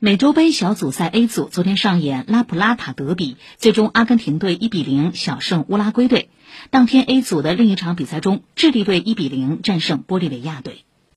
美洲杯小组赛 A 组昨天上演拉普拉塔德比，最终阿根廷队1比0小胜乌拉圭队。当天 A 组的另一场比赛中，智利队1比0战胜玻利维亚队。